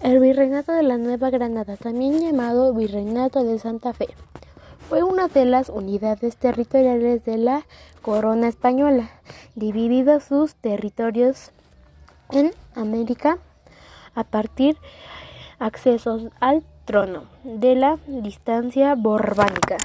El Virreinato de la Nueva Granada, también llamado Virreinato de Santa Fe, fue una de las unidades territoriales de la corona española, dividido sus territorios en América a partir accesos al trono de la distancia borbánica.